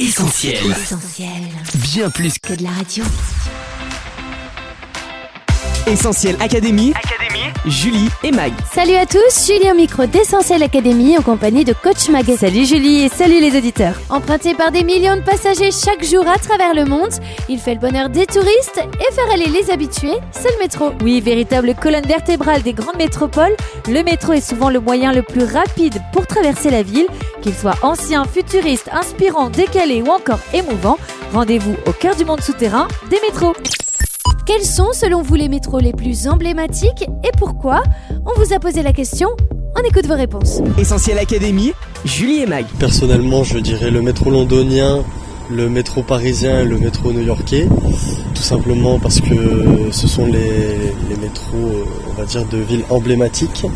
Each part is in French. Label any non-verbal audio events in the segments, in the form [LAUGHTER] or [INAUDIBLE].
Essentiel. Essentiel. Bien plus Que de la radio. Essentiel Académie. Julie et Mag. Salut à tous, Julie au micro d'Essentiel Academy en compagnie de Coach Mag. Salut Julie et salut les auditeurs. Emprunté par des millions de passagers chaque jour à travers le monde, il fait le bonheur des touristes et faire aller les habitués, c'est le métro. Oui, véritable colonne vertébrale des grandes métropoles, le métro est souvent le moyen le plus rapide pour traverser la ville, qu'il soit ancien, futuriste, inspirant, décalé ou encore émouvant. Rendez-vous au cœur du monde souterrain des métros. Quels sont selon vous les métros les plus emblématiques et pourquoi? On vous a posé la question, on écoute vos réponses. Essentiel Académie. Julie et Mag. Personnellement, je dirais le métro londonien, le métro parisien et le métro new-yorkais. Tout simplement parce que ce sont les, métros, euh, on va dire, de villes emblématiques.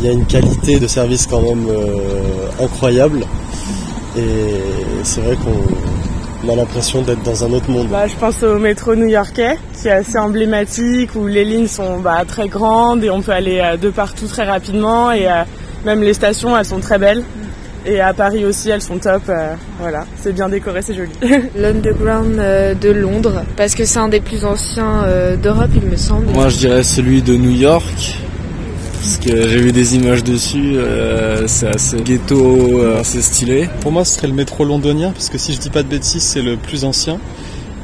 Il y a une qualité de service quand même euh, incroyable. Et c'est vrai qu'on a l'impression d'être dans un autre monde. Bah, je pense au métro new-yorkais, qui est assez emblématique, où les lignes sont bah, très grandes et on peut aller euh, de partout très rapidement. Et même les stations, elles sont très belles. Et à Paris aussi, elles sont top. euh, voilà, c'est bien décoré, c'est joli. [LAUGHS] L'Underground euh, de Londres, parce que c'est un des plus anciens euh, d'Europe, il me semble. Moi je dirais celui de New York, parce que j'ai vu des images dessus, euh, c'est assez ghetto, euh, assez stylé. Pour moi, ce serait le métro londonien, parce que si je dis pas de bêtises, c'est le plus ancien.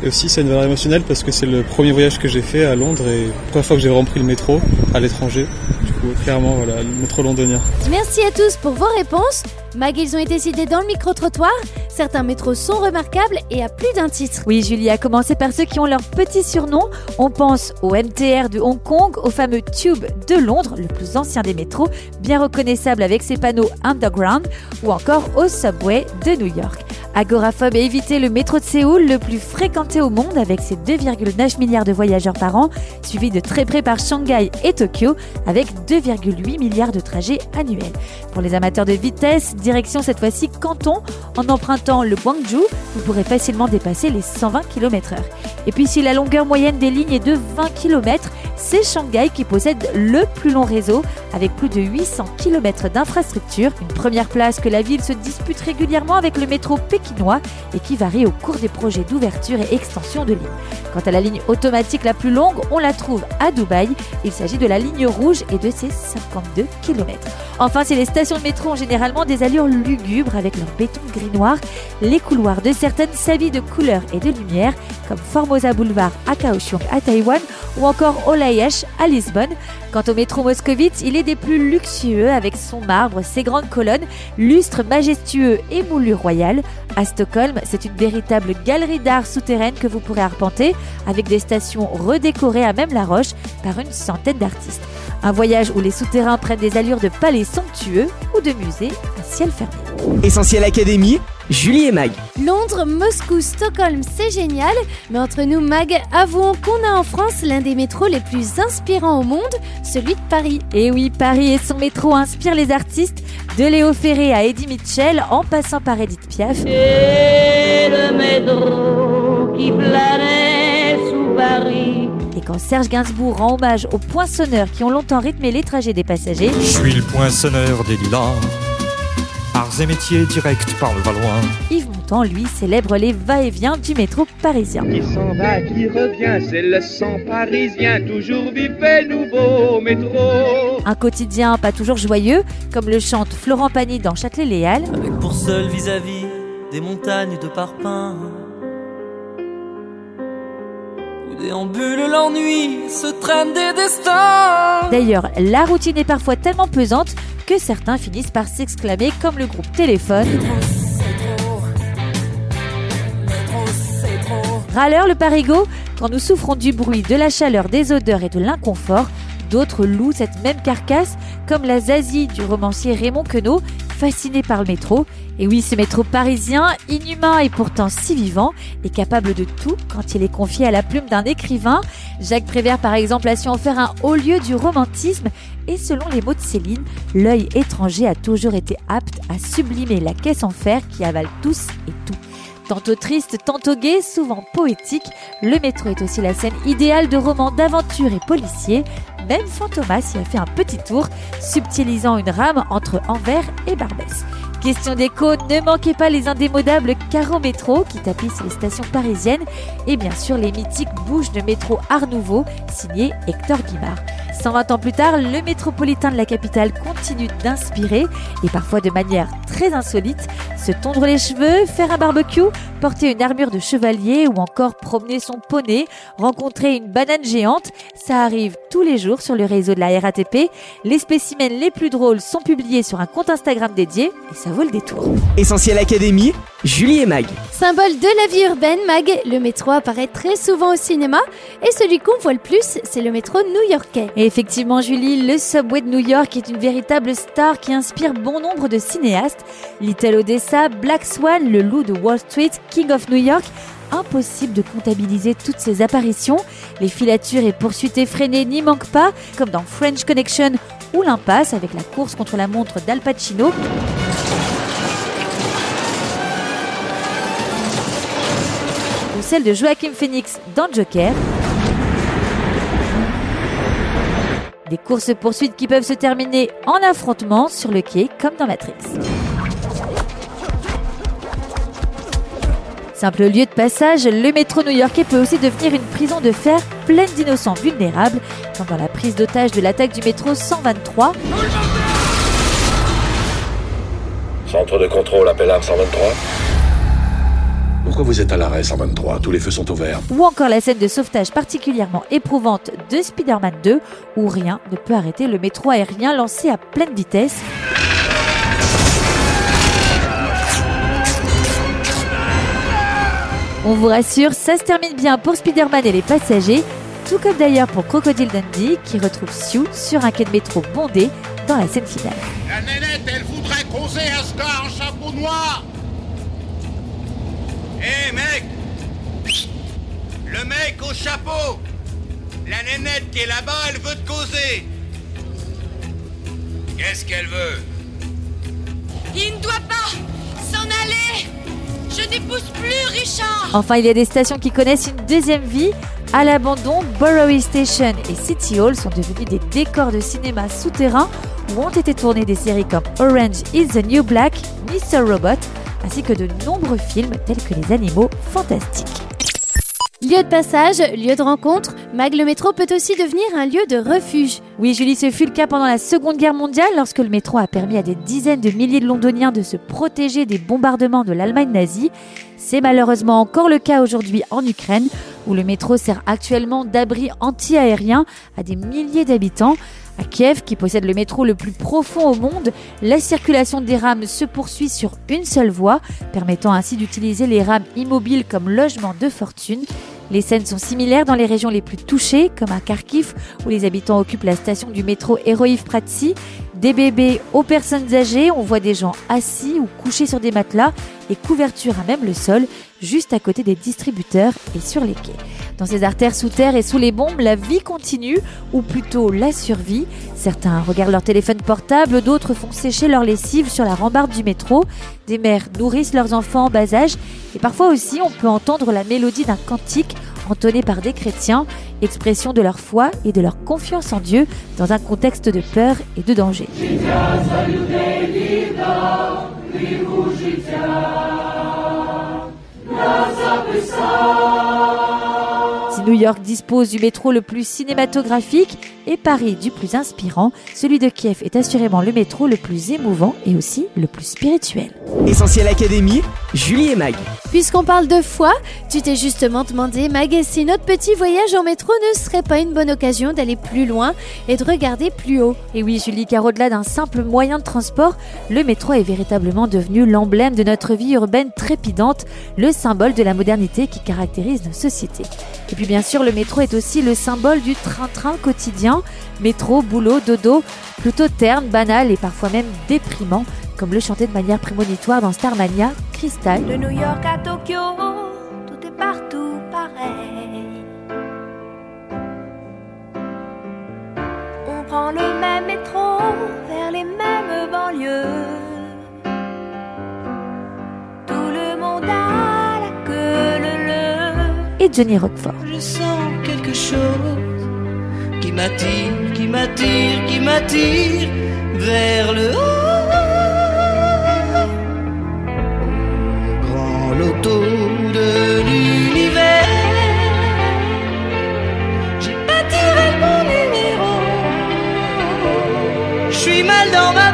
Et aussi, c'est une valeur émotionnelle parce que c'est le premier voyage que j'ai fait à Londres et la première fois que j'ai vraiment pris le métro à l'étranger. Coup, clairement, voilà, le métro londonien. Merci à tous pour vos réponses. Mag, ils ont été cités dans le micro-trottoir. Certains métros sont remarquables et à plus d'un titre. Oui, Julie, à commencer par ceux qui ont leur petit surnom. On pense au MTR de Hong Kong, au fameux Tube de Londres, le plus ancien des métros, bien reconnaissable avec ses panneaux underground, ou encore au Subway de New York. Agoraphobe et éviter le métro de Séoul, le plus fréquenté au monde avec ses 2,9 milliards de voyageurs par an, suivi de très près par Shanghai et Tokyo avec 2,8 milliards de trajets annuels. Pour les amateurs de vitesse, direction cette fois-ci Canton, en empruntant le Guangzhou, vous pourrez facilement dépasser les 120 km/h. Et puis si la longueur moyenne des lignes est de 20 km, c'est Shanghai qui possède le plus long réseau avec plus de 800 km d'infrastructures. Une première place que la ville se dispute régulièrement avec le métro pékinois et qui varie au cours des projets d'ouverture et extension de lignes. Quant à la ligne automatique la plus longue, on la trouve à Dubaï. Il s'agit de la ligne rouge et de ses 52 km. Enfin, si les stations de métro ont généralement des allures lugubres avec leur béton gris-noir, les couloirs de certaines s'habillent de couleurs et de lumière, comme Formosa Boulevard à Kaohsiung à Taïwan ou encore À Lisbonne. Quant au métro moscovite, il est des plus luxueux avec son marbre, ses grandes colonnes, lustres majestueux et moulures royales. À Stockholm, c'est une véritable galerie d'art souterraine que vous pourrez arpenter avec des stations redécorées à même la roche par une centaine d'artistes. Un voyage où les souterrains prennent des allures de palais somptueux ou de musées à ciel fermé. Essentiel Académie. Julie et Mag. Londres, Moscou, Stockholm, c'est génial. Mais entre nous, Mag, avouons qu'on a en France l'un des métros les plus inspirants au monde, celui de Paris. Et oui, Paris et son métro inspirent les artistes, de Léo Ferré à Eddie Mitchell, en passant par Edith Piaf. Et le métro qui planait sous Paris. Et quand Serge Gainsbourg rend hommage aux poinçonneurs qui ont longtemps rythmé les trajets des passagers, Je suis le poinçonneur des lilas. Arts et métiers direct par le Valois. Yves Montand, lui, célèbre les va-et-vient du métro parisien. Qui s'en va, qui revient, c'est le sang parisien, toujours vivait nouveau métro. Un quotidien pas toujours joyeux, comme le chante Florent Pagny dans Châtelet-Léal. Avec pour seul vis-à-vis des montagnes de parpaings. Déambule l'ennui, se traînent des destins. D'ailleurs, la routine est parfois tellement pesante que certains finissent par s'exclamer comme le groupe Téléphone. Râleur le parigot, quand nous souffrons du bruit, de la chaleur, des odeurs et de l'inconfort, d'autres louent cette même carcasse, comme la Zazie du romancier Raymond Queneau, fasciné par le métro. Et oui, ce métro parisien, inhumain et pourtant si vivant, est capable de tout quand il est confié à la plume d'un écrivain. Jacques Prévert, par exemple, a su en faire un haut lieu du romantisme. Et selon les mots de Céline, l'œil étranger a toujours été apte à sublimer la caisse en fer qui avale tous et tout. Tantôt triste, tantôt gai, souvent poétique, le métro est aussi la scène idéale de romans d'aventure et policiers. Même Fantomas y a fait un petit tour, subtilisant une rame entre Anvers et Barbès. Question d'écho, ne manquez pas les indémodables carreaux métro qui tapissent les stations parisiennes et bien sûr les mythiques bouches de métro Art Nouveau signées Hector Guimard. 120 ans plus tard, le métropolitain de la capitale continue d'inspirer et parfois de manière très insolite, se tondre les cheveux, faire un barbecue, porter une armure de chevalier ou encore promener son poney, rencontrer une banane géante, ça arrive tous les jours sur le réseau de la RATP. Les spécimens les plus drôles sont publiés sur un compte Instagram dédié et ça vaut le détour. Essentiel Académie, Julie et Mag. Symbole de la vie urbaine, Mag, le métro apparaît très souvent au cinéma et celui qu'on voit le plus, c'est le métro new-yorkais. Et effectivement, Julie, le subway de New York est une véritable star qui inspire bon nombre de cinéastes. Little Odessa, Black Swan, Le Loup de Wall Street, King of New York. Impossible de comptabiliser toutes ces apparitions. Les filatures et poursuites effrénées n'y manquent pas, comme dans French Connection ou L'Impasse avec la course contre la montre d'Al Pacino. ou celle de Joaquin Phoenix dans Joker. Des courses-poursuites qui peuvent se terminer en affrontement sur le quai comme dans Matrix. Simple lieu de passage, le métro new-yorkais peut aussi devenir une prison de fer pleine d'innocents vulnérables, comme dans la prise d'otage de l'attaque du métro 123. Centre de contrôle, appel arme 123. Pourquoi vous êtes à l'arrêt 123 Tous les feux sont ouverts. Ou encore la scène de sauvetage particulièrement éprouvante de Spider-Man 2, où rien ne peut arrêter le métro aérien lancé à pleine vitesse. On vous rassure, ça se termine bien pour Spider-Man et les passagers, tout comme d'ailleurs pour Crocodile Dundee qui retrouve Sue sur un quai de métro bondé dans la scène finale. La nénette, elle voudrait causer un star en chapeau noir Hé mec! Le mec au chapeau! La nénette qui est là-bas, elle veut te causer! Qu'est-ce qu'elle veut? Il ne doit pas s'en aller! Je n'épouse plus Richard! Enfin, il y a des stations qui connaissent une deuxième vie. À l'abandon, Borough Station et City Hall sont devenus des décors de cinéma souterrains où ont été tournées des séries comme Orange is the New Black, Mr. Robot, ainsi que de nombreux films tels que Les Animaux Fantastiques. Lieu de passage, lieu de rencontre, Mag le métro peut aussi devenir un lieu de refuge. Oui, Julie, ce fut le cas pendant la Seconde Guerre mondiale, lorsque le métro a permis à des dizaines de milliers de Londoniens de se protéger des bombardements de l'Allemagne nazie. C'est malheureusement encore le cas aujourd'hui en Ukraine, où le métro sert actuellement d'abri anti-aérien à des milliers d'habitants. À Kiev, qui possède le métro le plus profond au monde, la circulation des rames se poursuit sur une seule voie, permettant ainsi d'utiliser les rames immobiles comme logement de fortune. Les scènes sont similaires dans les régions les plus touchées, comme à Kharkiv, où les habitants occupent la station du métro Heroïv Pratsy. Des bébés aux personnes âgées, on voit des gens assis ou couchés sur des matelas et couverture à même le sol, juste à côté des distributeurs et sur les quais. Dans ces artères sous terre et sous les bombes, la vie continue, ou plutôt la survie. Certains regardent leur téléphone portable, d'autres font sécher leur lessive sur la rambarde du métro. Des mères nourrissent leurs enfants en bas âge, et parfois aussi on peut entendre la mélodie d'un cantique entonné par des chrétiens, expression de leur foi et de leur confiance en Dieu dans un contexte de peur et de danger. New York dispose du métro le plus cinématographique et Paris du plus inspirant, celui de Kiev est assurément le métro le plus émouvant et aussi le plus spirituel. Essentiel Académie, Julie et Mag. Puisqu'on parle de foi, tu t'es justement demandé, Mag, si notre petit voyage en métro ne serait pas une bonne occasion d'aller plus loin et de regarder plus haut. Et oui, Julie, car au-delà d'un simple moyen de transport, le métro est véritablement devenu l'emblème de notre vie urbaine trépidante, le symbole de la modernité qui caractérise nos sociétés. Et puis bien sûr, le métro est aussi le symbole du train-train quotidien. Métro, boulot, dodo, plutôt terne, banal et parfois même déprimant, comme le chantait de manière prémonitoire dans Starmania, Crystal. De et Johnny Roquefort. Je sens quelque chose qui m'attire, qui m'attire, qui m'attire vers le haut. Grand loto de l'univers. J'ai pas tiré mon numéro. Je suis mal dans ma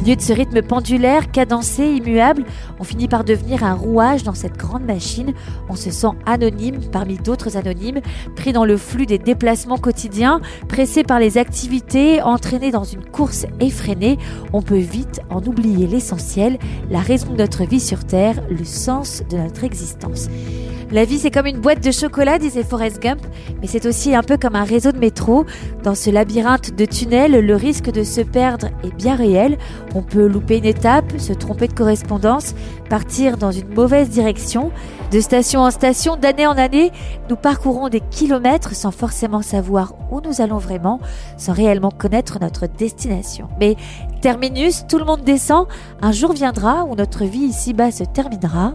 milieu de ce rythme pendulaire, cadencé, immuable, on finit par devenir un rouage dans cette grande machine. On se sent anonyme parmi d'autres anonymes, pris dans le flux des déplacements quotidiens, pressé par les activités, entraîné dans une course effrénée. On peut vite en oublier l'essentiel, la raison de notre vie sur Terre, le sens de notre existence. La vie, c'est comme une boîte de chocolat, disait Forrest Gump, mais c'est aussi un peu comme un réseau de métro. Dans ce labyrinthe de tunnels, le risque de se perdre est bien réel. On peut louper une étape, se tromper de correspondance, partir dans une mauvaise direction. De station en station, d'année en année, nous parcourons des kilomètres sans forcément savoir où nous allons vraiment, sans réellement connaître notre destination. Mais terminus, tout le monde descend, un jour viendra où notre vie ici-bas se terminera,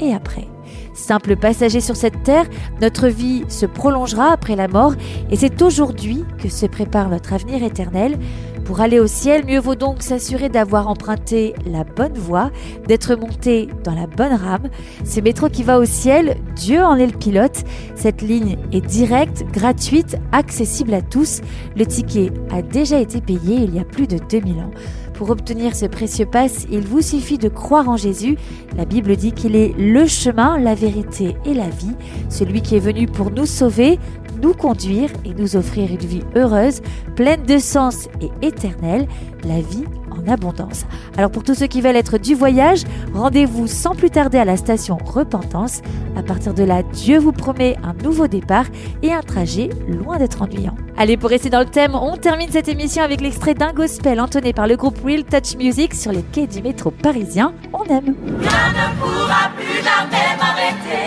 et après? Simple passager sur cette terre, notre vie se prolongera après la mort et c'est aujourd'hui que se prépare notre avenir éternel. Pour aller au ciel, mieux vaut donc s'assurer d'avoir emprunté la bonne voie, d'être monté dans la bonne rame. Ce métro qui va au ciel, Dieu en est le pilote. Cette ligne est directe, gratuite, accessible à tous. Le ticket a déjà été payé il y a plus de 2000 ans. Pour obtenir ce précieux passe, il vous suffit de croire en Jésus. La Bible dit qu'il est le chemin, la vérité et la vie, celui qui est venu pour nous sauver, nous conduire et nous offrir une vie heureuse, pleine de sens et éternelle, la vie en abondance. Alors pour tous ceux qui veulent être du voyage, rendez-vous sans plus tarder à la station Repentance. À partir de là, Dieu vous promet un nouveau départ et un trajet loin d'être ennuyant. Allez, pour rester dans le thème, on termine cette émission avec l'extrait d'un gospel entonné par le groupe Real Touch Music sur les quais du métro parisien. On aime. Ne pourra plus jamais m'arrêter.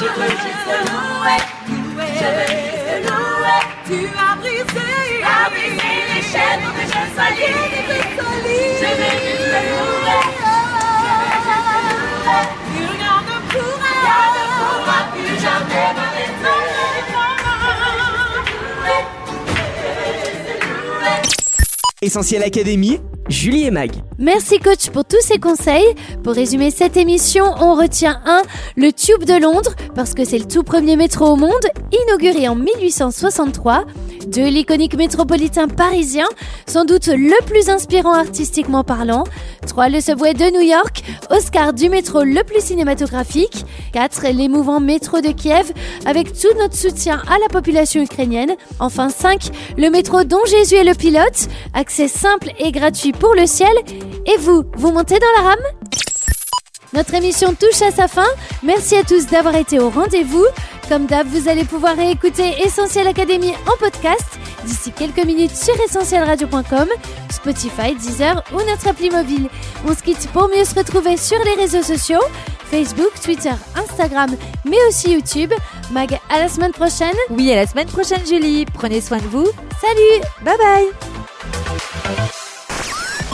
Je veux juste te louer, je veux juste te louer. Tu as brisé, as brisé les chaînes que je salis. Je veux juste te louer, je veux juste te louer. Rien ne pourra, rien ne pourra plus jamais m'arrêter. Essentiel Académie, Julie et Mag. Merci coach pour tous ces conseils. Pour résumer cette émission, on retient 1. Le Tube de Londres, parce que c'est le tout premier métro au monde, inauguré en 1863. 2. L'iconique métropolitain parisien, sans doute le plus inspirant artistiquement parlant. 3. Le subway de New York, Oscar du métro le plus cinématographique. 4. L'émouvant métro de Kiev, avec tout notre soutien à la population ukrainienne. Enfin 5. Le métro dont Jésus est le pilote, accès simple et gratuit pour le ciel. Et vous, vous montez dans la rame? Notre émission touche à sa fin. Merci à tous d'avoir été au rendez-vous. Comme d'hab, vous allez pouvoir réécouter Essentiel Académie en podcast d'ici quelques minutes sur essentielradio.com, Spotify, Deezer ou notre appli mobile. On se quitte pour mieux se retrouver sur les réseaux sociaux, Facebook, Twitter, Instagram, mais aussi YouTube. Mag, à la semaine prochaine. Oui, à la semaine prochaine, Julie. Prenez soin de vous. Salut Bye bye